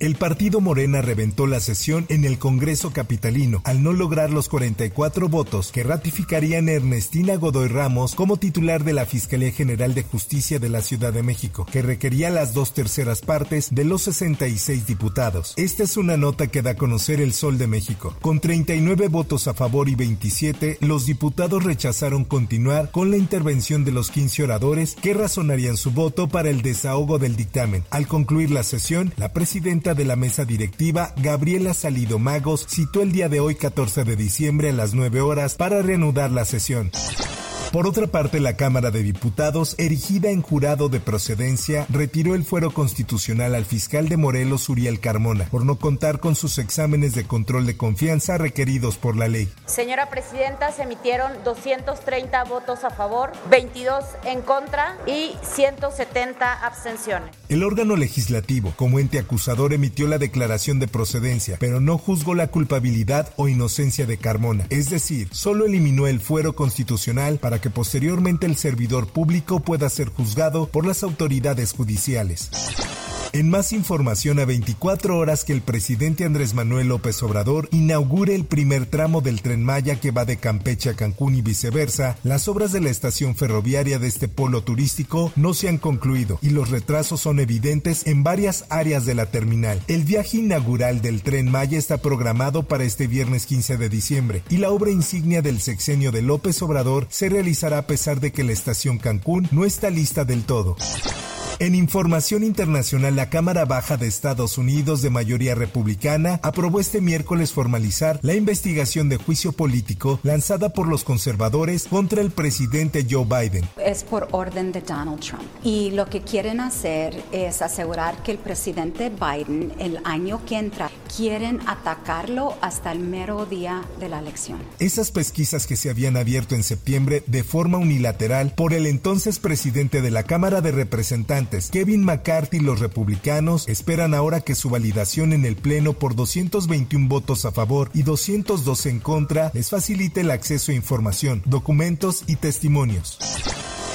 El partido Morena reventó la sesión en el Congreso Capitalino al no lograr los 44 votos que ratificarían a Ernestina Godoy Ramos como titular de la Fiscalía General de Justicia de la Ciudad de México, que requería las dos terceras partes de los 66 diputados. Esta es una nota que da a conocer el Sol de México. Con 39 votos a favor y 27, los diputados rechazaron continuar con la intervención de los 15 oradores que razonarían su voto para el desahogo del dictamen. Al concluir la sesión, la presidenta de la mesa directiva, Gabriela Salido Magos, citó el día de hoy 14 de diciembre a las 9 horas para reanudar la sesión. Por otra parte, la Cámara de Diputados, erigida en jurado de procedencia, retiró el fuero constitucional al fiscal de Morelos, Uriel Carmona, por no contar con sus exámenes de control de confianza requeridos por la ley. Señora Presidenta, se emitieron 230 votos a favor, 22 en contra y 170 abstenciones. El órgano legislativo, como ente acusador, emitió la declaración de procedencia, pero no juzgó la culpabilidad o inocencia de Carmona. Es decir, solo eliminó el fuero constitucional para que posteriormente el servidor público pueda ser juzgado por las autoridades judiciales. En más información a 24 horas que el presidente Andrés Manuel López Obrador inaugure el primer tramo del tren Maya que va de Campeche a Cancún y viceversa, las obras de la estación ferroviaria de este polo turístico no se han concluido y los retrasos son evidentes en varias áreas de la terminal. El viaje inaugural del tren Maya está programado para este viernes 15 de diciembre y la obra insignia del sexenio de López Obrador se realizará a pesar de que la estación Cancún no está lista del todo. En información internacional, la Cámara Baja de Estados Unidos de mayoría republicana aprobó este miércoles formalizar la investigación de juicio político lanzada por los conservadores contra el presidente Joe Biden. Es por orden de Donald Trump. Y lo que quieren hacer es asegurar que el presidente Biden el año que entra quieren atacarlo hasta el mero día de la elección. Esas pesquisas que se habían abierto en septiembre de forma unilateral por el entonces presidente de la Cámara de Representantes Kevin McCarthy y los republicanos esperan ahora que su validación en el Pleno por 221 votos a favor y 202 en contra les facilite el acceso a información, documentos y testimonios.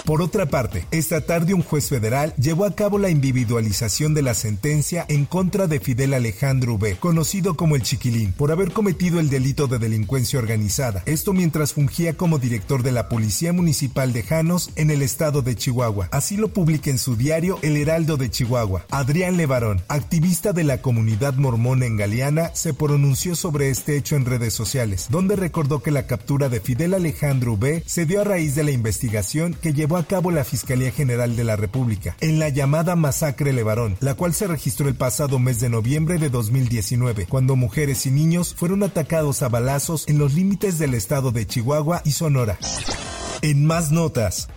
Por otra parte, esta tarde un juez federal llevó a cabo la individualización de la sentencia en contra de Fidel Alejandro V, conocido como el Chiquilín, por haber cometido el delito de delincuencia organizada. Esto mientras fungía como director de la Policía Municipal de Janos en el estado de Chihuahua. Así lo publica en su diario El Heraldo de Chihuahua. Adrián Levarón, activista de la comunidad mormona en Galeana, se pronunció sobre este hecho en redes sociales, donde recordó que la captura de Fidel Alejandro V se dio a raíz de la investigación que llevó a cabo la Fiscalía General de la República en la llamada masacre Levarón, la cual se registró el pasado mes de noviembre de 2019, cuando mujeres y niños fueron atacados a balazos en los límites del estado de Chihuahua y Sonora. En más notas.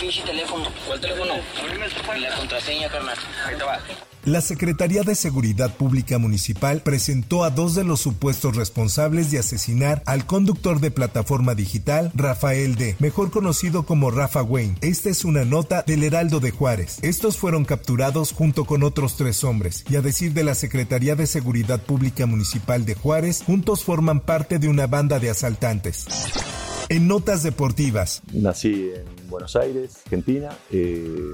Pinche teléfono. ¿Cuál teléfono? La contraseña. Ahí te. La Secretaría de Seguridad Pública Municipal presentó a dos de los supuestos responsables de asesinar al conductor de plataforma digital, Rafael D., mejor conocido como Rafa Wayne. Esta es una nota del Heraldo de Juárez. Estos fueron capturados junto con otros tres hombres, y a decir de la Secretaría de Seguridad Pública Municipal de Juárez, juntos forman parte de una banda de asaltantes. En notas deportivas. Nací en Buenos Aires, Argentina. Eh,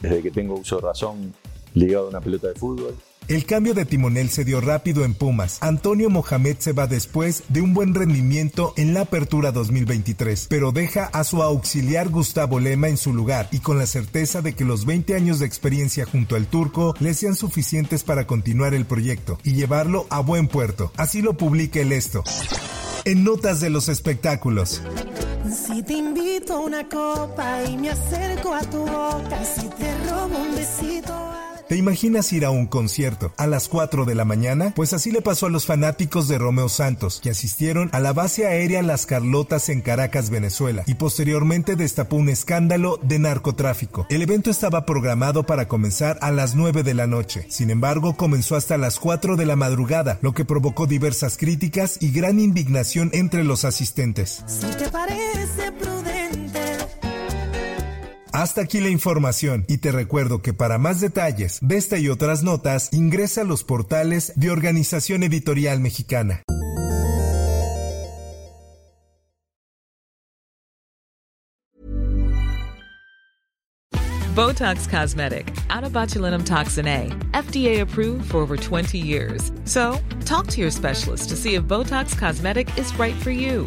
desde que tengo uso de razón, ligado a una pelota de fútbol. El cambio de timonel se dio rápido en Pumas. Antonio Mohamed se va después de un buen rendimiento en la apertura 2023, pero deja a su auxiliar Gustavo Lema en su lugar y con la certeza de que los 20 años de experiencia junto al turco le sean suficientes para continuar el proyecto y llevarlo a buen puerto. Así lo publica el esto. En notas de los espectáculos. Si te invito a una copa y me acerco a tu boca, si te robo un besito. ¿Te imaginas ir a un concierto a las 4 de la mañana? Pues así le pasó a los fanáticos de Romeo Santos, que asistieron a la base aérea Las Carlotas en Caracas, Venezuela, y posteriormente destapó un escándalo de narcotráfico. El evento estaba programado para comenzar a las 9 de la noche, sin embargo comenzó hasta las 4 de la madrugada, lo que provocó diversas críticas y gran indignación entre los asistentes. Si te prudente. Hasta aquí la información y te recuerdo que para más detalles de esta y otras notas ingresa a los portales de Organización Editorial Mexicana. Botox Cosmetic, out of botulinum toxin A, FDA approved for over 20 years. So, talk to your specialist to see if Botox Cosmetic is right for you.